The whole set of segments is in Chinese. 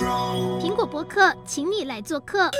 苹果博客，请你来做客。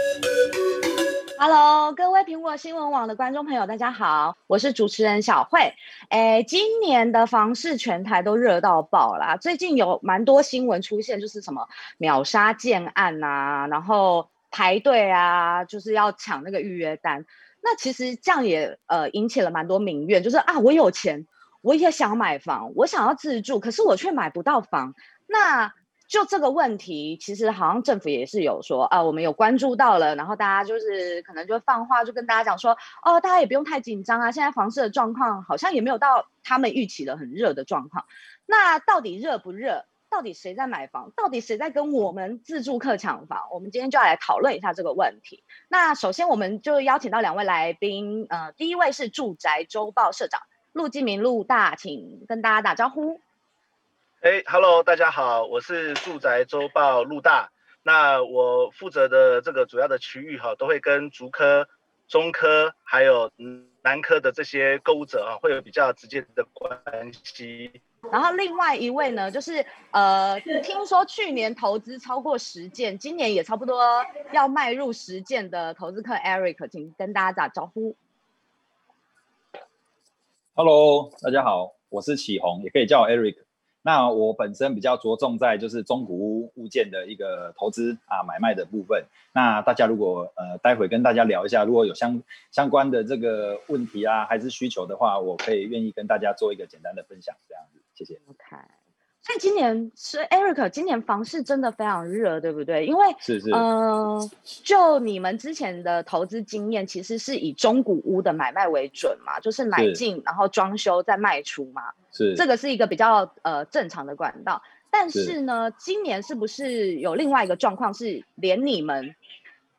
Hello，各位苹果新闻网的观众朋友，大家好，我是主持人小慧。诶，今年的房市全台都热到爆啦！最近有蛮多新闻出现，就是什么秒杀建案啊，然后排队啊，就是要抢那个预约单。那其实这样也呃引起了蛮多民怨，就是啊，我有钱，我也想买房，我想要自住，可是我却买不到房。那就这个问题，其实好像政府也是有说啊，我们有关注到了，然后大家就是可能就放话，就跟大家讲说，哦，大家也不用太紧张啊，现在房市的状况好像也没有到他们预期的很热的状况。那到底热不热？到底谁在买房？到底谁在跟我们自住客抢房？我们今天就要来讨论一下这个问题。那首先，我们就邀请到两位来宾，呃，第一位是住宅周报社长陆继明陆大，请跟大家打招呼。哎哈喽，大家好，我是住宅周报陆大。那我负责的这个主要的区域哈，都会跟竹科、中科还有南科的这些购物者啊，会有比较直接的关系。然后另外一位呢，就是呃，听说去年投资超过十件，今年也差不多要迈入十件的投资客 Eric，请跟大家打招呼。Hello，大家好，我是启宏，也可以叫我 Eric。那我本身比较着重在就是中古物件的一个投资啊买卖的部分。那大家如果呃待会跟大家聊一下，如果有相相关的这个问题啊还是需求的话，我可以愿意跟大家做一个简单的分享，这样子，谢谢。OK。所以今年是 Eric，今年房市真的非常热，对不对？因为是是，嗯、呃，就你们之前的投资经验，其实是以中古屋的买卖为准嘛，就是买进然后装修再卖出嘛，是这个是一个比较呃正常的管道。但是呢，今年是不是有另外一个状况，是连你们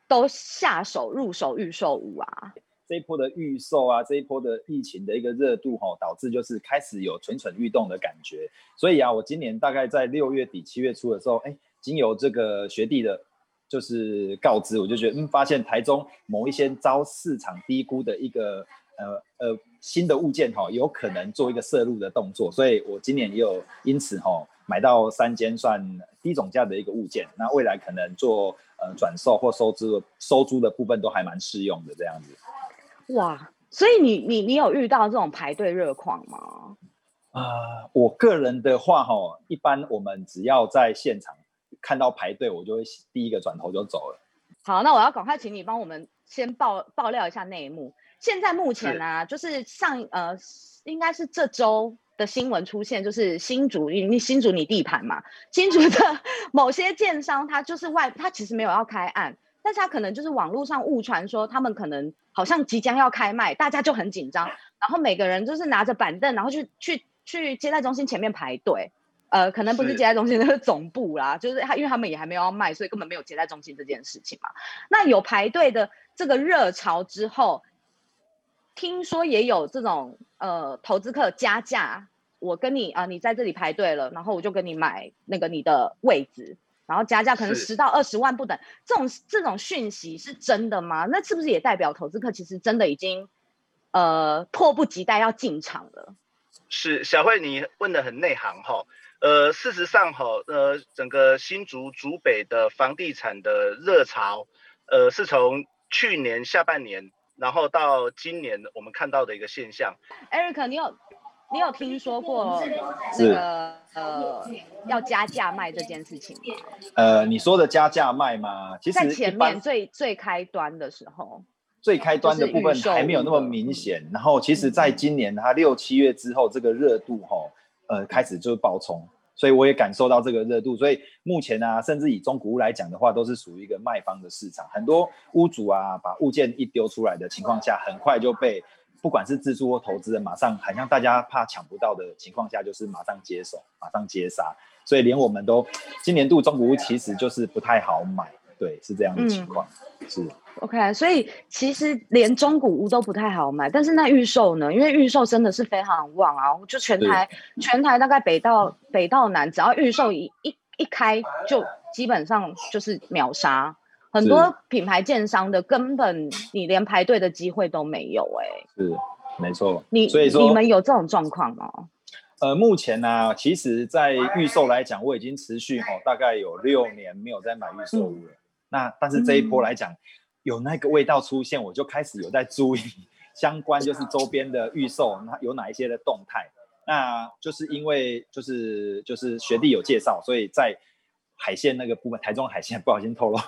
都下手入手预售屋啊？这一波的预售啊，这一波的疫情的一个热度哈、哦，导致就是开始有蠢蠢欲动的感觉。所以啊，我今年大概在六月底七月初的时候，哎，经由这个学弟的，就是告知，我就觉得，嗯，发现台中某一些遭市场低估的一个呃呃新的物件哈、哦，有可能做一个涉入的动作。所以我今年也有因此哈、哦，买到三间算低总价的一个物件。那未来可能做呃转售或收租收租的部分都还蛮适用的这样子。哇，所以你你你有遇到这种排队热况吗？啊、呃，我个人的话哈，一般我们只要在现场看到排队，我就会第一个转头就走了。好，那我要赶快请你帮我们先爆爆料一下内幕。现在目前呢、啊，就是上呃，应该是这周的新闻出现，就是新竹，你新竹你地盘嘛，新竹的 某些建商他就是外，他其实没有要开案。但是他可能就是网络上误传说他们可能好像即将要开卖，大家就很紧张，然后每个人就是拿着板凳，然后去去去接待中心前面排队，呃，可能不是接待中心，那是总部啦，就是他因为他们也还没有要卖，所以根本没有接待中心这件事情嘛。那有排队的这个热潮之后，听说也有这种呃投资客加价，我跟你啊、呃，你在这里排队了，然后我就跟你买那个你的位置。然后加价可能十到二十万不等，这种这种讯息是真的吗？那是不是也代表投资客其实真的已经呃迫不及待要进场了？是小慧，你问的很内行哈。呃，事实上哈，呃，整个新竹竹北的房地产的热潮，呃，是从去年下半年，然后到今年我们看到的一个现象。Eric，你有？你有听说过这个呃要加价卖这件事情吗？呃，你说的加价卖吗？其实在前面最最开端的时候，最开端的部分还没有那么明显。然后，其实在今年它六七月之后，这个热度哈呃开始就是爆冲，所以我也感受到这个热度。所以目前呢、啊，甚至以中古屋来讲的话，都是属于一个卖方的市场。很多屋主啊，把物件一丢出来的情况下，很快就被。不管是自住或投资人，马上好像大家怕抢不到的情况下，就是马上接手，马上接杀，所以连我们都今年度中古屋其实就是不太好买，对，是这样的情况，嗯、是。OK，所以其实连中古屋都不太好买，但是那预售呢？因为预售真的是非常旺啊，就全台全台大概北到北到南，只要预售一一一开，就基本上就是秒杀。很多品牌建商的根本你连排队的机会都没有哎、欸，是没错。你所以说你们有这种状况吗？呃，目前呢、啊，其实，在预售来讲，我已经持续哈、哦，大概有六年没有再买预售屋了。嗯、那但是这一波来讲，嗯、有那个味道出现，我就开始有在注意相关，就是周边的预售，那有哪一些的动态。那就是因为就是就是学弟有介绍，所以在。海鲜那个部分，台中海鲜 不小心透露，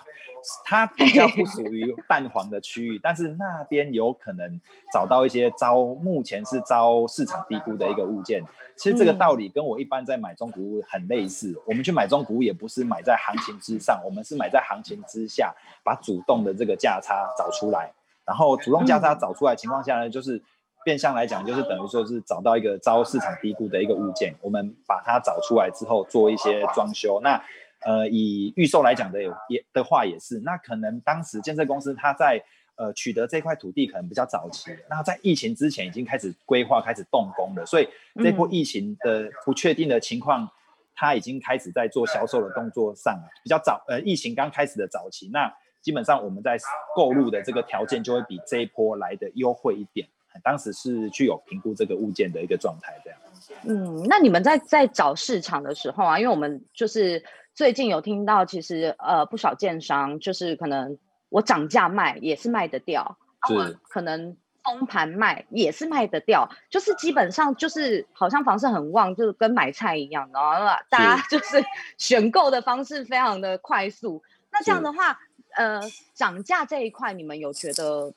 它比较不属于 蛋黄的区域，但是那边有可能找到一些招，目前是招市场低估的一个物件。其实这个道理跟我一般在买中古屋很类似，我们去买中古屋也不是买在行情之上，我们是买在行情之下，把主动的这个价差找出来，然后主动价差找出来情况下呢，就是变相来讲，就是等于说是找到一个招市场低估的一个物件，我们把它找出来之后做一些装修，那。呃，以预售来讲的也的话也是，那可能当时建设公司它在呃取得这块土地可能比较早期，那在疫情之前已经开始规划、开始动工了，所以这波疫情的不确定的情况，它已经开始在做销售的动作上比较早。呃，疫情刚开始的早期，那基本上我们在购入的这个条件就会比这一波来的优惠一点。当时是具有评估这个物件的一个状态，这样。嗯，那你们在在找市场的时候啊，因为我们就是。最近有听到，其实呃不少建商就是可能我涨价卖也是卖得掉，是啊、可能封盘卖也是卖得掉，就是基本上就是好像房市很旺，就是跟买菜一样，然后大家就是 选购的方式非常的快速。那这样的话，呃涨价这一块，你们有觉得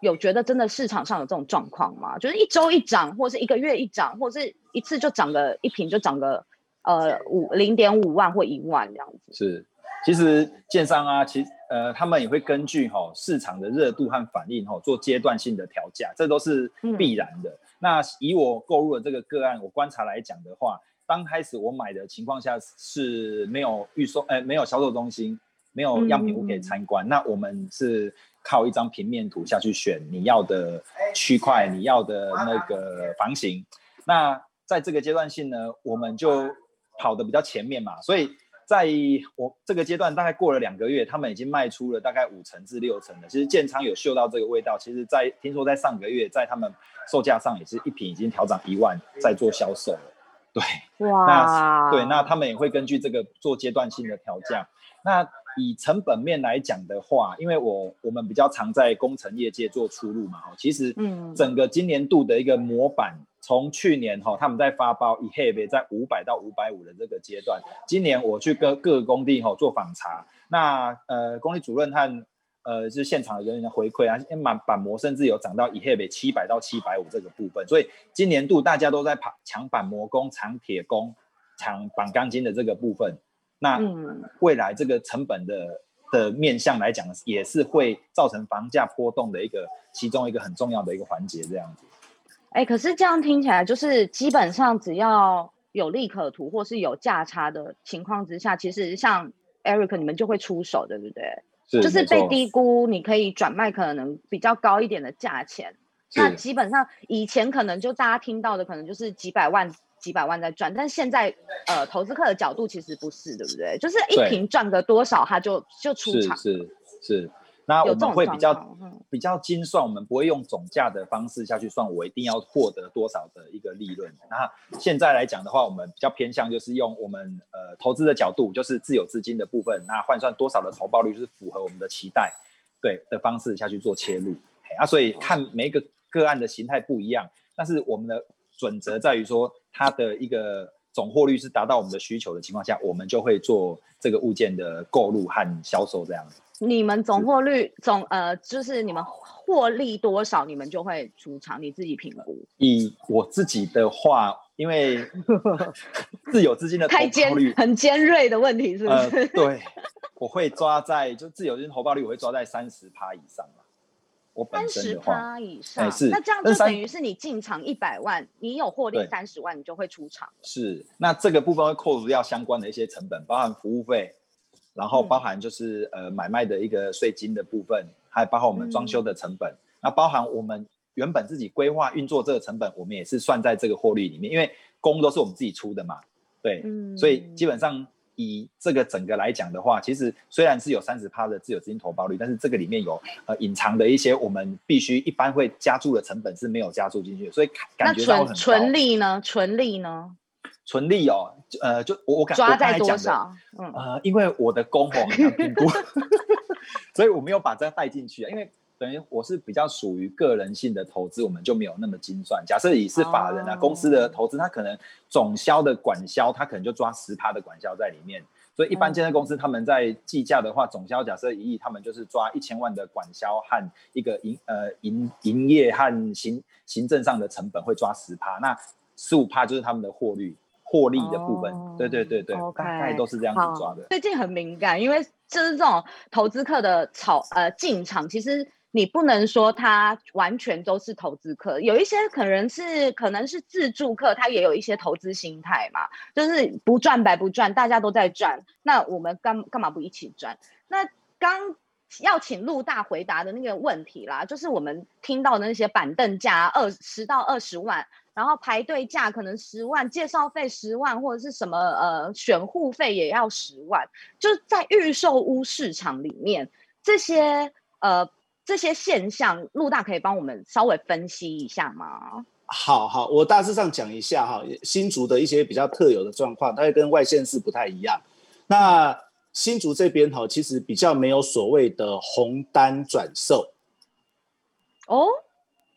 有觉得真的市场上有这种状况吗？就是一周一涨，或是一个月一涨，或是一次就涨个一瓶就涨个。呃，五零点五万或一万这样子是，其实建商啊，其呃，他们也会根据哈、哦、市场的热度和反应哈、哦、做阶段性的调价，这都是必然的。嗯、那以我购入的这个个案，我观察来讲的话，刚开始我买的情况下是没有预售，呃，没有销售中心，没有样品屋可以参观，嗯、那我们是靠一张平面图下去选你要的区块，你要的那个房型。那在这个阶段性呢，我们就跑的比较前面嘛，所以在我这个阶段，大概过了两个月，他们已经卖出了大概五成至六成了。其实建仓有嗅到这个味道，其实在听说在上个月，在他们售价上也是一瓶已经调涨一万，在做销售了。对，哇，那对，那他们也会根据这个做阶段性的调价。那以成本面来讲的话，因为我我们比较常在工程业界做出入嘛，哦其实嗯，整个今年度的一个模板。从去年哈，他们在发包以黑别在五百到五百五的这个阶段，今年我去各各个工地哈做访查，那呃工地主任和呃就是现场的人员的回馈啊，板板模甚至有涨到以黑别七百到七百五这个部分，所以今年度大家都在跑抢板模工、抢铁工、抢绑钢筋的这个部分，那未来这个成本的的面向来讲，也是会造成房价波动的一个其中一个很重要的一个环节，这样子。哎、欸，可是这样听起来，就是基本上只要有利可图或是有价差的情况之下，其实像 Eric 你们就会出手，对不对？是，就是被低估，你可以转卖可能比较高一点的价钱。那基本上以前可能就大家听到的可能就是几百万、几百万在赚，但现在呃，投资客的角度其实不是，对不对？就是一瓶赚个多少，他就就出场。是是是。那我们会比较比较精算，我们不会用总价的方式下去算，我一定要获得多少的一个利润。那现在来讲的话，我们比较偏向就是用我们呃投资的角度，就是自有资金的部分，那换算多少的投报率是符合我们的期待，对的方式下去做切入。啊，所以看每一个个案的形态不一样，但是我们的准则在于说，它的一个总货率是达到我们的需求的情况下，我们就会做这个物件的购入和销售这样子。你们总货率总呃，就是你们获利多少，你们就会出场，你自己评估。以我自己的话，因为 自有资金的投报率很尖锐的问题，是不是？呃、对，我会抓在就自有资金投报率，我会抓在三十趴以上。我本身的话，三十趴以上，那这样就等于是你进场一百万，你有获利三十万，你就会出场。是，那这个部分会扣除掉相关的一些成本，包含服务费。然后包含就是、嗯、呃买卖的一个税金的部分，还包含我们装修的成本，嗯、那包含我们原本自己规划运作这个成本，我们也是算在这个获利里面，因为工都是我们自己出的嘛，对，嗯、所以基本上以以这个整个来讲的话，其实虽然是有三十趴的自有资金投报率，但是这个里面有呃隐藏的一些我们必须一般会加注的成本是没有加注进去的，所以感觉到很纯纯利呢？纯利呢？纯利哦，呃，就我我感抓在多少？嗯呃，因为我的工哦很难评估，所以我没有把这个带进去啊，因为。等于我是比较属于个人性的投资，我们就没有那么精算。假设你是法人啊，公司的投资，他可能总销的管销，他可能就抓十趴的管销在里面。所以一般建设公司他们在计价的话，总销假设一亿，他们就是抓一千万的管销和一个营呃营营业和行行政上的成本会抓十趴，那十五趴就是他们的获率获利的部分。对对对对，大概都是这样子抓的。最近很敏感，因为就是这种投资客的炒呃进场，其实。你不能说他完全都是投资客，有一些可能是可能是自住客，他也有一些投资心态嘛，就是不赚白不赚，大家都在赚，那我们干干嘛不一起赚？那刚要请陆大回答的那个问题啦，就是我们听到的那些板凳价二十到二十万，然后排队价可能十万，介绍费十万，或者是什么呃选户费也要十万，就在预售屋市场里面这些呃。这些现象，陆大可以帮我们稍微分析一下吗？好好，我大致上讲一下哈，新竹的一些比较特有的状况，它会跟外县市不太一样。那新竹这边哈，其实比较没有所谓的红单转售。哦，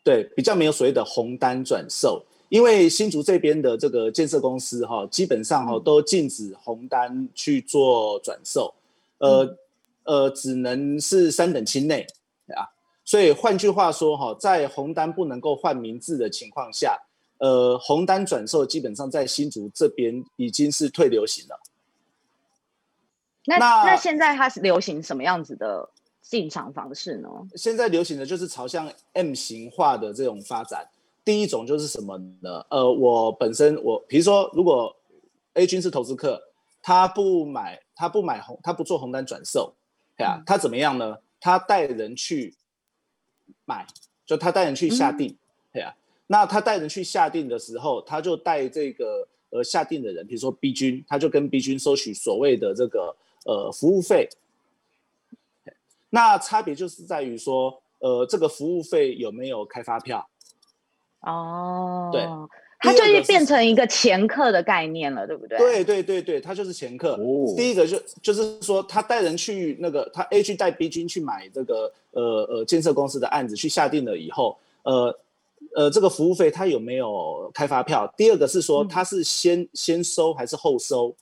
对，比较没有所谓的红单转售，因为新竹这边的这个建设公司哈，基本上哈都禁止红单去做转售，呃、嗯、呃，只能是三等亲内。啊，所以换句话说哈，在红单不能够换名字的情况下，呃，红单转售基本上在新竹这边已经是退流行了。那那，那现在它是流行什么样子的进场方式呢？现在流行的就是朝向 M 型化的这种发展。第一种就是什么呢？呃，我本身我比如说，如果 A 君是投资客，他不买，他不买红，他不做红单转售，对啊，他怎么样呢？他带人去买，就他带人去下定，对啊。那他带人去下定的时候，他就带这个呃下定的人，比如说 B 君，他就跟 B 君收取所谓的这个呃服务费。那差别就是在于说，呃，这个服务费有没有开发票？哦，对。它就是变成一个前客的概念了，对不对？对对对对，它就是前客。哦、第一个就就是说，他带人去那个，他 A 去带 B 君去买这个呃呃建设公司的案子，去下定了以后，呃呃，这个服务费他有没有开发票？第二个是说，他是先、嗯、先收还是后收？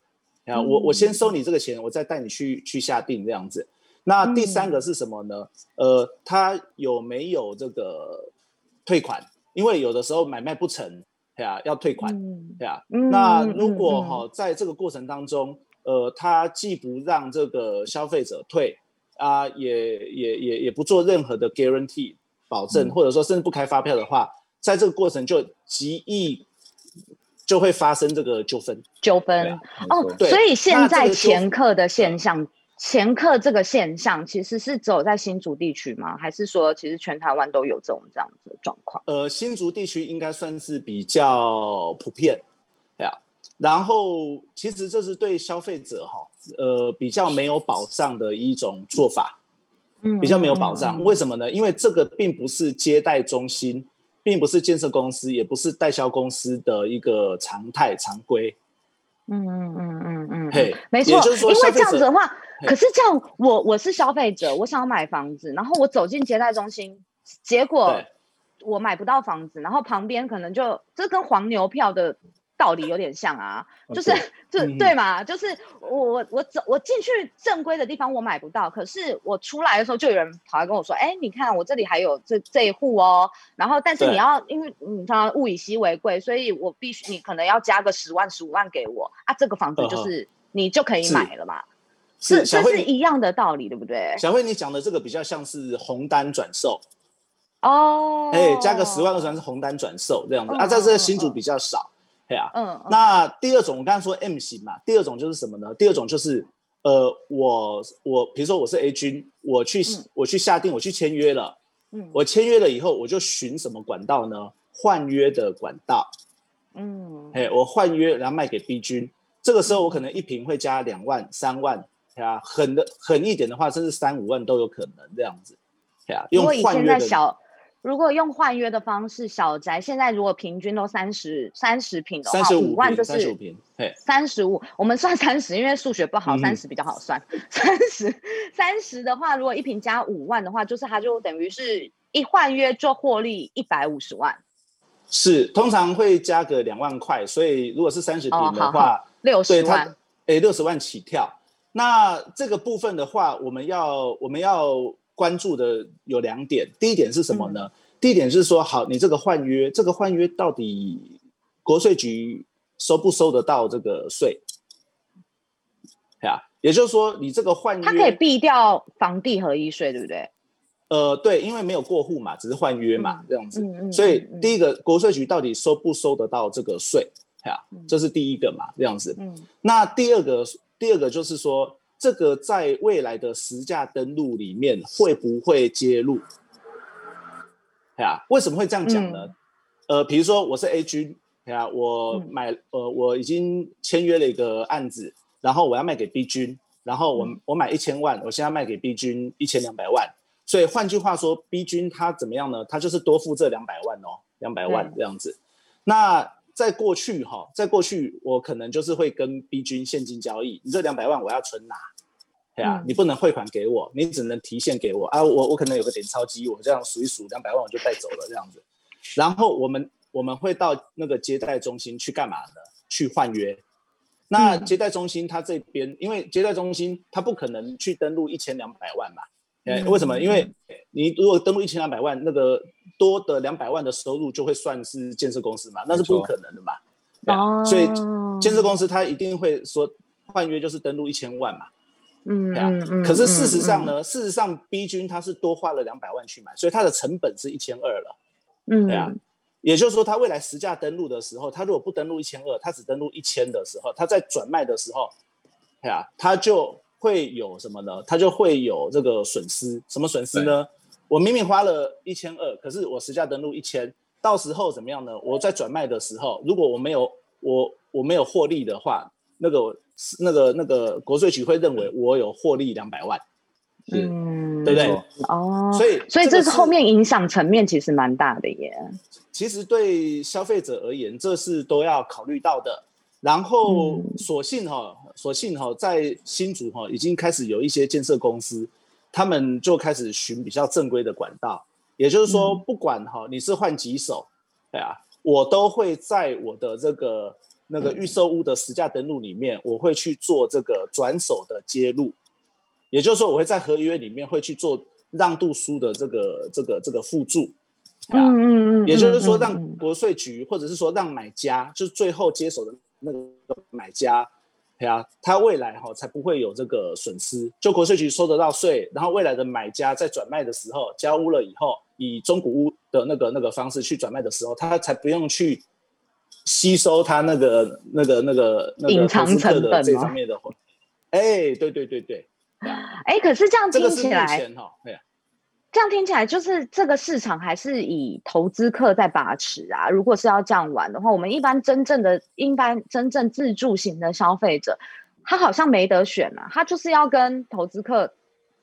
啊，我我先收你这个钱，我再带你去去下定这样子。那第三个是什么呢？嗯、呃，他有没有这个退款？因为有的时候买卖不成。对啊，要退款，嗯、对啊。嗯、那如果哈、哦，在这个过程当中，呃，他既不让这个消费者退啊，也也也也不做任何的 guarantee 保证，嗯、或者说甚至不开发票的话，在这个过程就极易就会发生这个纠纷。纠纷、啊、哦，对，所以现在前客的现象。前客这个现象其实是只有在新竹地区吗？还是说其实全台湾都有这种这样子的状况？呃，新竹地区应该算是比较普遍，对啊。然后其实这是对消费者哈，呃，比较没有保障的一种做法，嗯，比较没有保障。为什么呢？因为这个并不是接待中心，并不是建设公司，也不是代销公司的一个常态常规。嗯嗯嗯嗯嗯，嘿，没错，因为这样子的话。可是这样，我我是消费者，我想要买房子，然后我走进接待中心，结果我买不到房子，然后旁边可能就这跟黄牛票的道理有点像啊，就是就对嘛，就是我我我走我进去正规的地方我买不到，可是我出来的时候就有人跑来跟我说，哎，你看我这里还有这这一户哦，然后但是你要因为你看物以稀为贵，所以我必须你可能要加个十万十五万给我啊，这个房子就是你就可以买了嘛。是，这是一样的道理，对不对？小慧，你讲的这个比较像是红单转售。哦，哎，加个十万二十万是红单转售这样子、嗯、啊，在这个新主比较少，对啊，嗯，那第二种我刚才说 M 型嘛，第二种就是什么呢？第二种就是呃，我我比如说我是 A 君，我去、嗯、我去下定，我去签约了，嗯，我签约了以后，我就寻什么管道呢？换约的管道，嗯，哎，我换约然后卖给 B 君。这个时候我可能一瓶会加两万、三万，对啊，狠的狠一点的话，甚至三五万都有可能这样子，对啊。用换约的。如果用换约的方式，小宅现在如果平均都三十三十平的话，五万就是三十五坪，三十五，我们算三十，因为数学不好，三十比较好算。三十三十的话，如果一平加五万的话，就是它就等于是一换约就获利一百五十万。是，通常会加个两万块，所以如果是三十平的话，六十、哦、万，哎，六十万起跳。那这个部分的话，我们要我们要。关注的有两点，第一点是什么呢？嗯、第一点是说，好，你这个换约，这个换约到底国税局收不收得到这个税？啊，也就是说，你这个换约，它可以避掉房地合一税，对不对？呃，对，因为没有过户嘛，只是换约嘛，嗯、这样子。嗯嗯、所以第一个，国税局到底收不收得到这个税？啊，这是第一个嘛，这样子。嗯。那第二个，第二个就是说。这个在未来的实价登录里面会不会揭露？啊，为什么会这样讲呢？嗯、呃，比如说我是 A 君，啊，我买，嗯、呃，我已经签约了一个案子，然后我要卖给 B 君，然后我、嗯、我买一千万，我现在卖给 B 君一千两百万，所以换句话说，B 君他怎么样呢？他就是多付这两百万哦，两百万这样子。嗯、那在过去哈，在过去我可能就是会跟 B 君现金交易，你这两百万我要存哪。对啊，你不能汇款给我，你只能提现给我啊！我我可能有个点钞机，我这样数一数，两百万我就带走了这样子。然后我们我们会到那个接待中心去干嘛呢？去换约。那接待中心他这边，因为接待中心他不可能去登录一千两百万嘛。嗯。为什么？因为你如果登录一千两百万，那个多的两百万的收入就会算是建设公司嘛，那是不可能的嘛。哦。所以建设公司它一定会说换约就是登录一千万嘛。嗯，嗯，可是事实上呢，嗯、事实上 B 君他是多花了两百万去买，所以他的成本是一千二了。嗯，对啊，也就是说，他未来实价登录的时候，他如果不登录一千二，他只登录一千的时候，他在转卖的时候，对啊，他就会有什么呢？它就会有这个损失。什么损失呢？我明明花了一千二，可是我实价登录一千，到时候怎么样呢？我在转卖的时候，如果我没有我我没有获利的话，那个。那个那个国税局会认为我有获利两百万，嗯，对不对？哦，所以所以这是后面影响层面其实蛮大的耶。其实对消费者而言，这是都要考虑到的。然后，所幸哈，所幸哈，在新竹哈已经开始有一些建设公司，他们就开始寻比较正规的管道。也就是说，不管哈你是换几手，对啊，我都会在我的这个。那个预售屋的实价登录里面，我会去做这个转手的揭露，也就是说，我会在合约里面会去做让渡书的这个这个这个附注，嗯嗯嗯，也就是说，让国税局或者是说让买家，就是最后接手的那个买家，对啊，他未来哈才不会有这个损失，就国税局收得到税，然后未来的买家在转卖的时候交屋了以后，以中古屋的那个那个方式去转卖的时候，他才不用去。吸收他那个、那个、那个、那个隐藏成本这方面的话，哎，对对对对，哎，可是这样听起来，这样听起来就是这个市场还是以投资客在把持啊。如果是要这样玩的话，我们一般真正的、一般真正自助型的消费者，他好像没得选啊，他就是要跟投资客，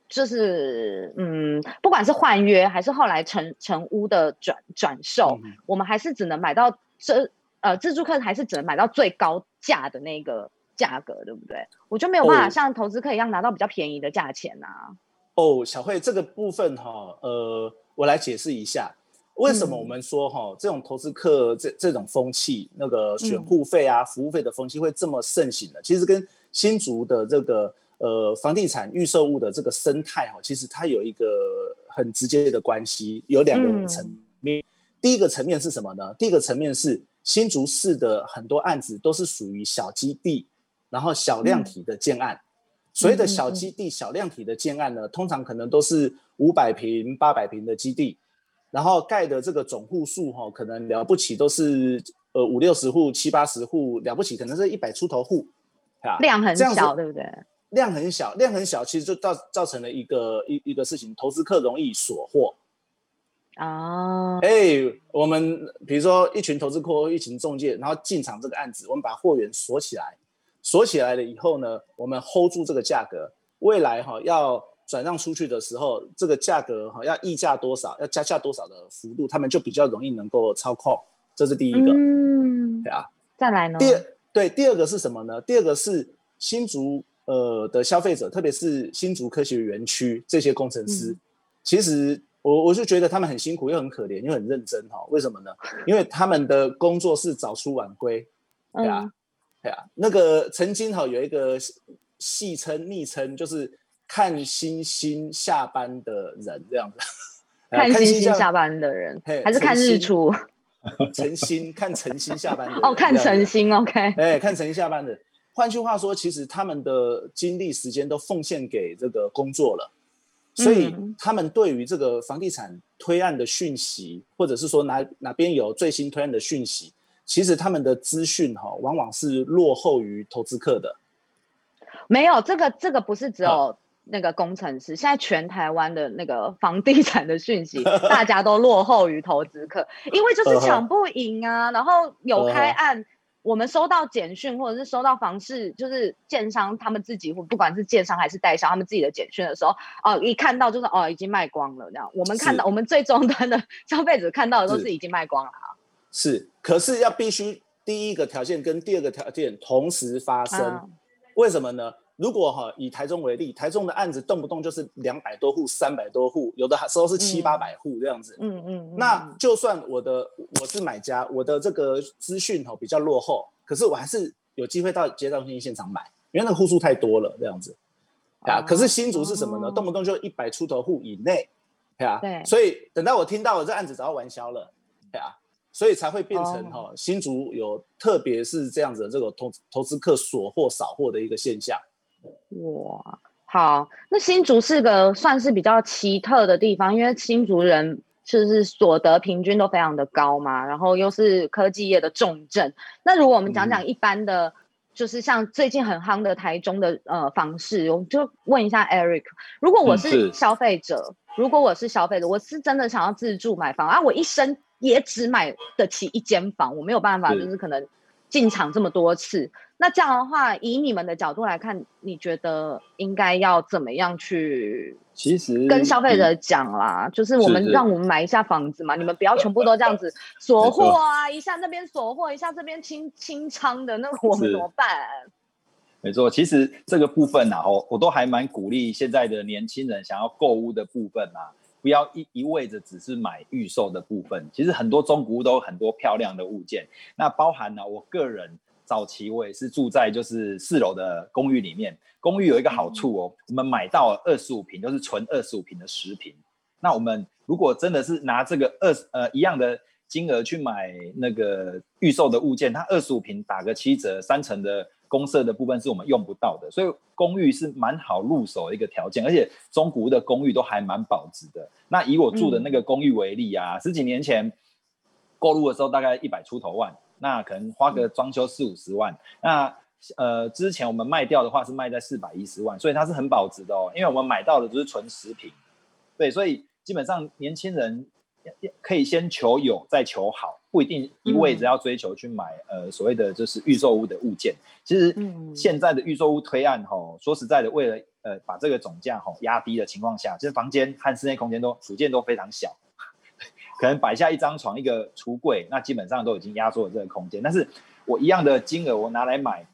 就是嗯，不管是换约还是后来成成屋的转转售，嗯、我们还是只能买到这。呃，自助客还是只能买到最高价的那个价格，对不对？我就没有办法像投资客一样拿到比较便宜的价钱呐、啊。哦，小慧，这个部分哈，呃，我来解释一下，为什么我们说哈，这种投资客这这种风气，那个选户费啊、服务费的风气会这么盛行呢，其实跟新竹的这个呃房地产预售物的这个生态哈，其实它有一个很直接的关系，有两个层面。嗯、第一个层面是什么呢？第一个层面是。新竹市的很多案子都是属于小基地，然后小量体的建案。所谓的小基地、小量体的建案呢，通常可能都是五百平、八百平的基地，然后盖的这个总户数哈，可能了不起都是呃五六十户、七八十户，了不起可能是一百出头户，啊，量很小，对不对？量很小，量很小，其实就造造成了一个一一个事情，投资客容易锁货。哦，哎、欸，我们比如说一群投资客、一群中介，然后进场这个案子，我们把货源锁起来，锁起来了以后呢，我们 hold 住这个价格，未来哈要转让出去的时候，这个价格哈要溢价多少，要加价多少的幅度，他们就比较容易能够操控。这是第一个，嗯，对啊。再来呢？第二，对，第二个是什么呢？第二个是新竹呃的消费者，特别是新竹科学园区这些工程师，嗯、其实我我就觉得他们很辛苦又很可怜又很认真哈。为什么呢？因为他们的工作是早出晚归，对啊。嗯对啊，那个曾经哈有一个戏称昵称，就是看星星下班的人这样子。看星星下班的人，还是看日出？晨星看晨星下班的。哦，看晨星，OK。哎，看晨星下班的。换句话说，其实他们的精力时间都奉献给这个工作了，所以他们对于这个房地产推案的讯息，或者是说哪哪边有最新推案的讯息。其实他们的资讯哈，往往是落后于投资客的。没有这个，这个不是只有那个工程师，啊、现在全台湾的那个房地产的讯息，大家都落后于投资客，因为就是抢不赢啊。然后有开案，我们收到简讯或者是收到房市，就是建商他们自己，或不管是建商还是代销，他们自己的简讯的时候，哦，一看到就是哦，已经卖光了这样。我们看到，我们最终端的 消费者看到的都是已经卖光了。是，可是要必须第一个条件跟第二个条件同时发生，啊、为什么呢？如果哈以台中为例，台中的案子动不动就是两百多户、三百多户，有的时候是七八百户这样子。嗯嗯。嗯嗯，那就算我的我是买家，我的这个资讯哈比较落后，可是我还是有机会到街道性现场买，因为那个户数太多了这样子。啊，啊。可是新竹是什么呢？哦、动不动就一百出头户以内，对啊。对。所以等到我听到了这案子早要完销了，对啊。所以才会变成哈、oh. 新竹有特别是这样子的这个投投资客锁货少货的一个现象。哇，好，那新竹是个算是比较奇特的地方，因为新竹人就是所得平均都非常的高嘛，然后又是科技业的重镇。那如果我们讲讲一般的，嗯、就是像最近很夯的台中的呃房市，我就问一下 Eric，如果我是消费者，嗯、如果我是消费者，我是真的想要自住买房啊，我一生。也只买得起一间房，我没有办法，就是可能进场这么多次。那这样的话，以你们的角度来看，你觉得应该要怎么样去？其实跟消费者讲啦，嗯、就是我们让我们买一下房子嘛，你们不要全部都这样子 锁货啊，一下那边锁货，一下这边清清仓的，那我们怎么办？没错，其实这个部分啊，我我都还蛮鼓励现在的年轻人想要购物的部分啊。不要一一味着只是买预售的部分，其实很多中古屋都有很多漂亮的物件。那包含呢，我个人早期我也是住在就是四楼的公寓里面。公寓有一个好处哦，我们买到二十五平，都是纯二十五平的十平。那我们如果真的是拿这个二呃一样的金额去买那个预售的物件，它二十五平打个七折，三成的。公社的部分是我们用不到的，所以公寓是蛮好入手的一个条件，而且中古的公寓都还蛮保值的。那以我住的那个公寓为例啊，十几年前购入的时候大概一百出头万，那可能花个装修四五十万。那呃之前我们卖掉的话是卖在四百一十万，所以它是很保值的哦，因为我们买到的就是纯食品。对，所以基本上年轻人可以先求有，再求好。不一定一味着要追求去买、嗯、呃所谓的就是预售屋的物件，其实现在的预售屋推案吼，说实在的，为了呃把这个总价吼压低的情况下，其实房间和室内空间都组件都非常小，可能摆下一张床一个橱柜，那基本上都已经压缩了这个空间。但是我一样的金额我拿来买，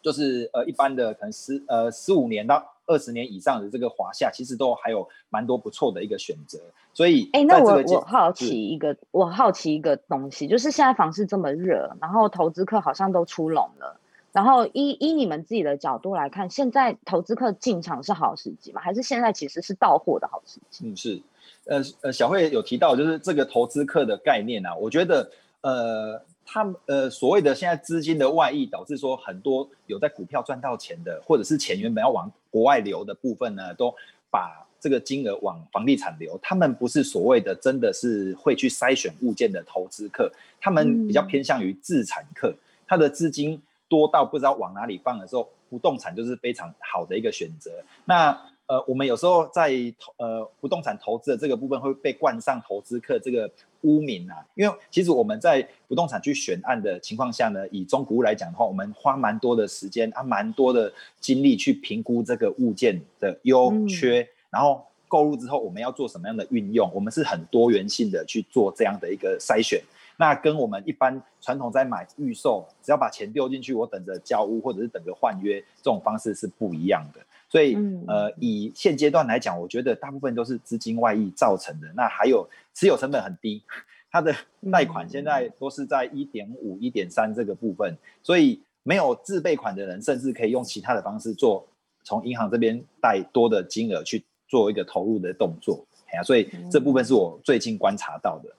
就是呃一般的可能十呃十五年到。二十年以上的这个华夏，其实都还有蛮多不错的一个选择。所以，哎、欸，那我我好奇一个，我好奇一个东西，就是现在房市这么热，然后投资客好像都出笼了。然后依依你们自己的角度来看，现在投资客进场是好时机吗？还是现在其实是到货的好时机？嗯，是。呃呃，小慧有提到就是这个投资客的概念啊，我觉得呃。他们呃所谓的现在资金的外溢，导致说很多有在股票赚到钱的，或者是钱原本要往国外流的部分呢，都把这个金额往房地产流。他们不是所谓的真的是会去筛选物件的投资客，他们比较偏向于自产客。嗯、他的资金多到不知道往哪里放的时候，不动产就是非常好的一个选择。那呃，我们有时候在投呃不动产投资的这个部分会被冠上投资客这个污名啊，因为其实我们在不动产去选案的情况下呢，以中古屋来讲的话，我们花蛮多的时间啊，蛮多的精力去评估这个物件的优缺，嗯、然后购入之后我们要做什么样的运用，我们是很多元性的去做这样的一个筛选。那跟我们一般传统在买预售，只要把钱丢进去，我等着交屋或者是等着换约，这种方式是不一样的。所以，嗯、呃，以现阶段来讲，我觉得大部分都是资金外溢造成的。那还有持有成本很低，它的贷款现在都是在一点五、一点三这个部分，所以没有自备款的人，甚至可以用其他的方式做，从银行这边贷多的金额去做一个投入的动作。哎呀，所以这部分是我最近观察到的。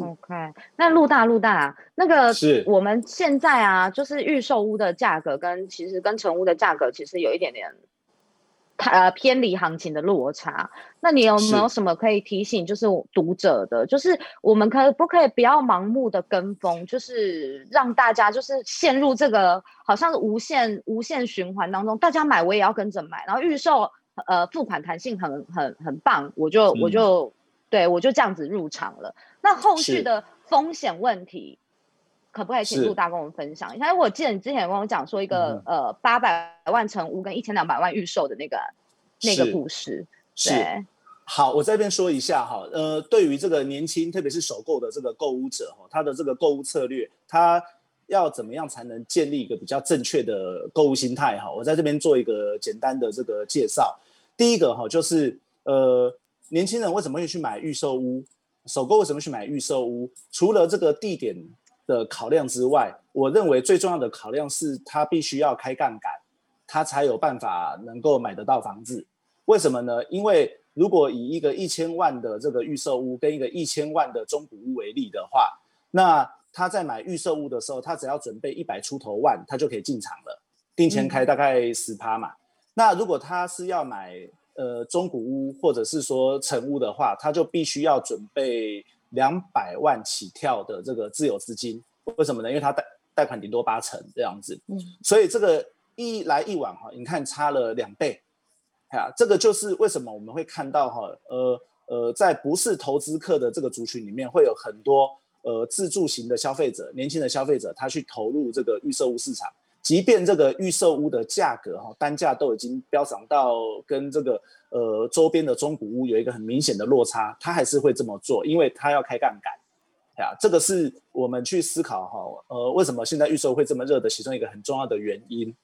OK，那陆大陆大，那个是我们现在啊，就是预售屋的价格跟其实跟成屋的价格其实有一点点，呃偏离行情的落差。那你有没有什么可以提醒，就是读者的，就是我们可不可以不要盲目的跟风，就是让大家就是陷入这个好像是无限无限循环当中，大家买我也要跟着买，然后预售呃付款弹性很很很棒，我就我就。对，我就这样子入场了。那后续的风险问题，可不可以请陆大跟我们分享一下？因为我记得你之前有跟我讲说一个、嗯、呃八百万成屋跟一千两百万预售的那个那个故事。是，好，我在这边说一下哈。呃，对于这个年轻，特别是首购的这个购物者哈，他的这个购物策略，他要怎么样才能建立一个比较正确的购物心态哈？我在这边做一个简单的这个介绍。第一个哈，就是呃。年轻人为什么会去买预售屋？首购为什么去买预售屋？除了这个地点的考量之外，我认为最重要的考量是他必须要开杠杆，他才有办法能够买得到房子。为什么呢？因为如果以一个一千万的这个预售屋跟一个一千万的中古屋为例的话，那他在买预售屋的时候，他只要准备一百出头万，他就可以进场了，定钱开大概十趴嘛。嗯、那如果他是要买呃，中古屋或者是说成屋的话，他就必须要准备两百万起跳的这个自有资金。为什么呢？因为它贷贷款顶多八成这样子。嗯，所以这个一来一往哈，你看差了两倍，啊，这个就是为什么我们会看到哈，呃呃，在不是投资客的这个族群里面，会有很多呃自住型的消费者，年轻的消费者，他去投入这个预售屋市场。即便这个预售屋的价格哈，单价都已经飙涨到跟这个呃周边的中古屋有一个很明显的落差，他还是会这么做，因为他要开杠杆，啊，这个是我们去思考哈，呃，为什么现在预售会这么热的其中一个很重要的原因。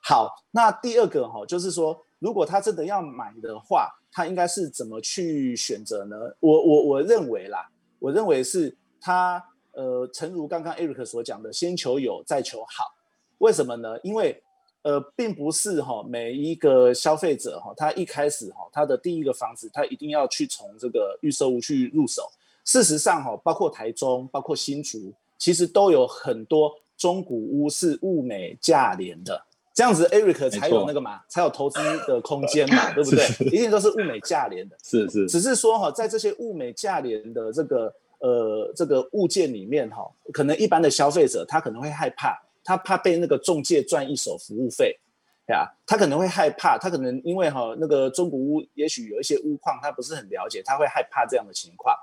好，那第二个哈，就是说，如果他真的要买的话，他应该是怎么去选择呢？我我我认为啦，我认为是他呃，诚如刚刚 Eric 所讲的，先求有，再求好。为什么呢？因为，呃，并不是哈每一个消费者哈，他一开始哈他的第一个房子，他一定要去从这个预售屋去入手。事实上哈，包括台中，包括新竹，其实都有很多中古屋是物美价廉的，这样子 Eric 才有那个嘛，才有投资的空间嘛，对不对？一定都是物美价廉的。是是，只是说哈，在这些物美价廉的这个呃这个物件里面哈，可能一般的消费者他可能会害怕。他怕被那个中介赚一手服务费，呀，他可能会害怕，他可能因为哈那个中古屋也许有一些屋况他不是很了解，他会害怕这样的情况。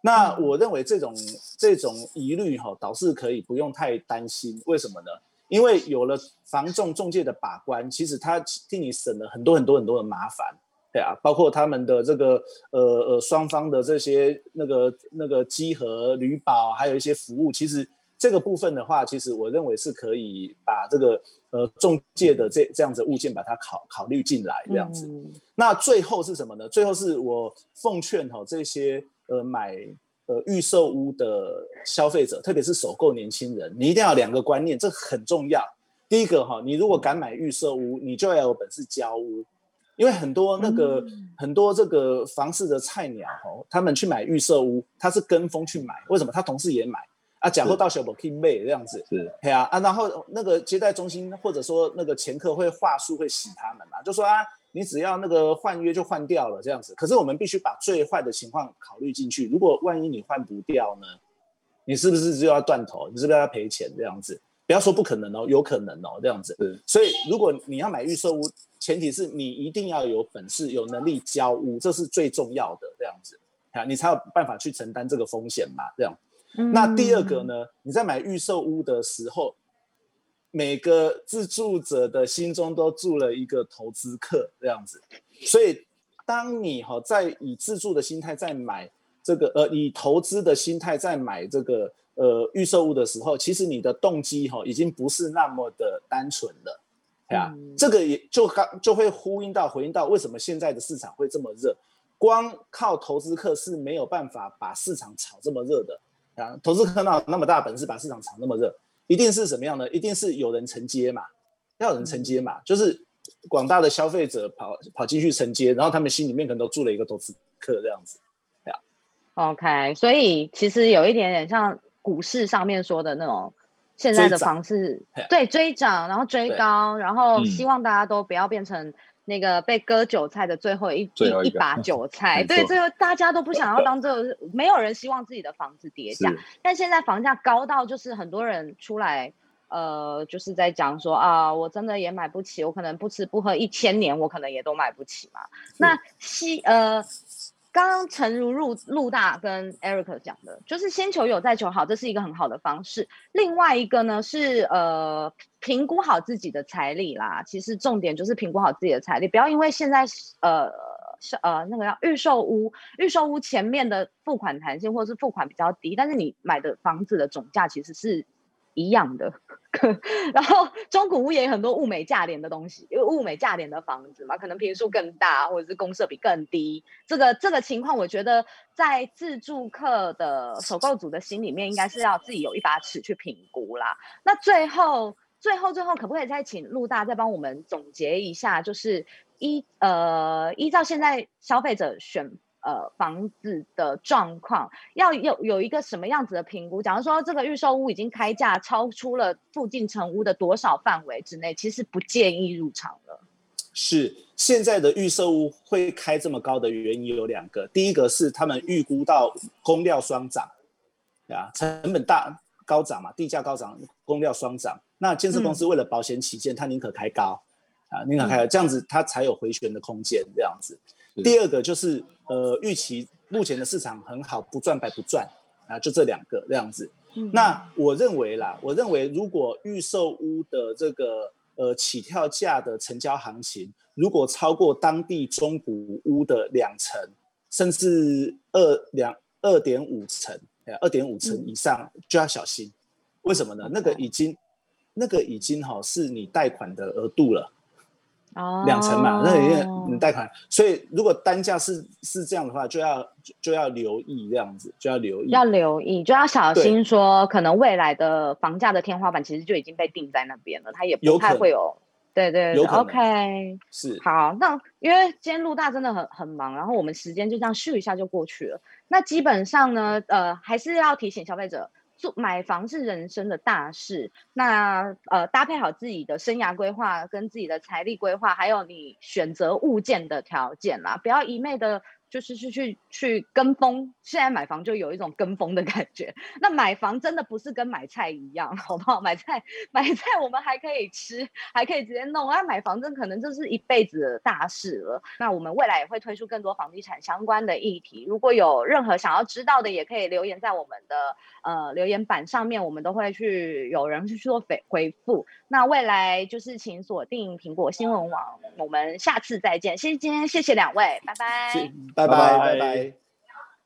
那我认为这种这种疑虑哈，倒是可以不用太担心。为什么呢？因为有了房仲中介的把关，其实他替你省了很多很多很多的麻烦，对啊，包括他们的这个呃呃双方的这些那个那个稽核、旅保，还有一些服务，其实。这个部分的话，其实我认为是可以把这个呃中介的这这样子物件把它考考虑进来这样子。嗯、那最后是什么呢？最后是我奉劝哈这些呃买呃预售屋的消费者，特别是首购年轻人，你一定要有两个观念，这很重要。第一个哈，你如果敢买预售屋，你就要有本事交屋，因为很多那个、嗯、很多这个房市的菜鸟哈，他们去买预售屋，他是跟风去买，为什么？他同事也买。啊，假货到小宝可以卖这样子，是，对啊，啊，然后那个接待中心或者说那个前客会话术会洗他们嘛，就说啊，你只要那个换约就换掉了这样子，可是我们必须把最坏的情况考虑进去，如果万一你换不掉呢，你是不是就要断头？你是不是要赔钱这样子？不要说不可能哦，有可能哦，这样子。所以如果你要买预售屋，前提是你一定要有本事、有能力交屋，这是最重要的，这样子啊，你才有办法去承担这个风险嘛，这样。嗯、那第二个呢，你在买预售屋的时候，每个自住者的心中都住了一个投资客，这样子。所以当你哈在以自住的心态在买这个，呃，以投资的心态在买这个。呃，预售屋的时候，其实你的动机哈、哦、已经不是那么的单纯了，对啊，嗯、这个也就刚就会呼应到回应到为什么现在的市场会这么热，光靠投资客是没有办法把市场炒这么热的啊，投资客哪那么大本事把市场炒那么热，一定是什么样呢？一定是有人承接嘛，要有人承接嘛，嗯、就是广大的消费者跑跑进去承接，然后他们心里面可能都住了一个投资客这样子，对啊，OK，所以其实有一点点像。股市上面说的那种，现在的房市对追涨，然后追高，然后希望大家都不要变成那个被割韭菜的最后一一一把韭 菜。对，最后大家都不想要 当这个，没有人希望自己的房子跌价。但现在房价高到，就是很多人出来，呃，就是在讲说啊，我真的也买不起，我可能不吃不喝一千年，我可能也都买不起嘛。那西呃。刚刚诚如陆陆大跟 Eric 讲的，就是先求有再求好，这是一个很好的方式。另外一个呢是呃评估好自己的财力啦，其实重点就是评估好自己的财力，不要因为现在呃是呃那个要预售屋，预售屋前面的付款弹性或者是付款比较低，但是你买的房子的总价其实是。一样的，然后中古屋也有很多物美价廉的东西，因为物美价廉的房子嘛，可能坪数更大，或者是公设比更低。这个这个情况，我觉得在自住客的首购族的心里面，应该是要自己有一把尺去评估啦。那最后最后最后，可不可以再请陆大再帮我们总结一下，就是依呃依照现在消费者选。呃，房子的状况要有有一个什么样子的评估？假如说这个预售屋已经开价超出了附近成屋的多少范围之内，其实不建议入场了。是现在的预售屋会开这么高的原因有两个，第一个是他们预估到工料双涨，啊，成本大高涨嘛，地价高涨，工料双涨，那建设公司为了保险起见，他宁可开高，啊，宁可开高，这样子它才有回旋的空间，这样子。第二个就是呃，预期目前的市场很好，不赚白不赚啊，就这两个这样子。嗯、那我认为啦，我认为如果预售屋的这个呃起跳价的成交行情，如果超过当地中古屋的两成，甚至二两二点五成，二点五成以上就要小心。嗯、为什么呢？那个已经那个已经哈是你贷款的额度了。两成嘛，那因为你贷款，所以如果单价是是这样的话，就要就，就要留意这样子，就要留意，要留意，就要小心说，可能未来的房价的天花板其实就已经被定在那边了，它也不太会有，有对对，对，OK，是。好，那因为今天陆大真的很很忙，然后我们时间就这样咻一下就过去了，那基本上呢，呃，还是要提醒消费者。做买房是人生的大事，那呃搭配好自己的生涯规划跟自己的财力规划，还有你选择物件的条件啦，不要一昧的。就是去去去跟风，现在买房就有一种跟风的感觉。那买房真的不是跟买菜一样，好不好？买菜买菜我们还可以吃，还可以直接弄。那，买房真可能就是一辈子的大事了。那我们未来也会推出更多房地产相关的议题。如果有任何想要知道的，也可以留言在我们的呃留言板上面，我们都会去有人去做回回复。那未来就是请锁定苹果新闻网，我们下次再见。谢谢今天谢谢两位，拜拜。拜拜拜拜。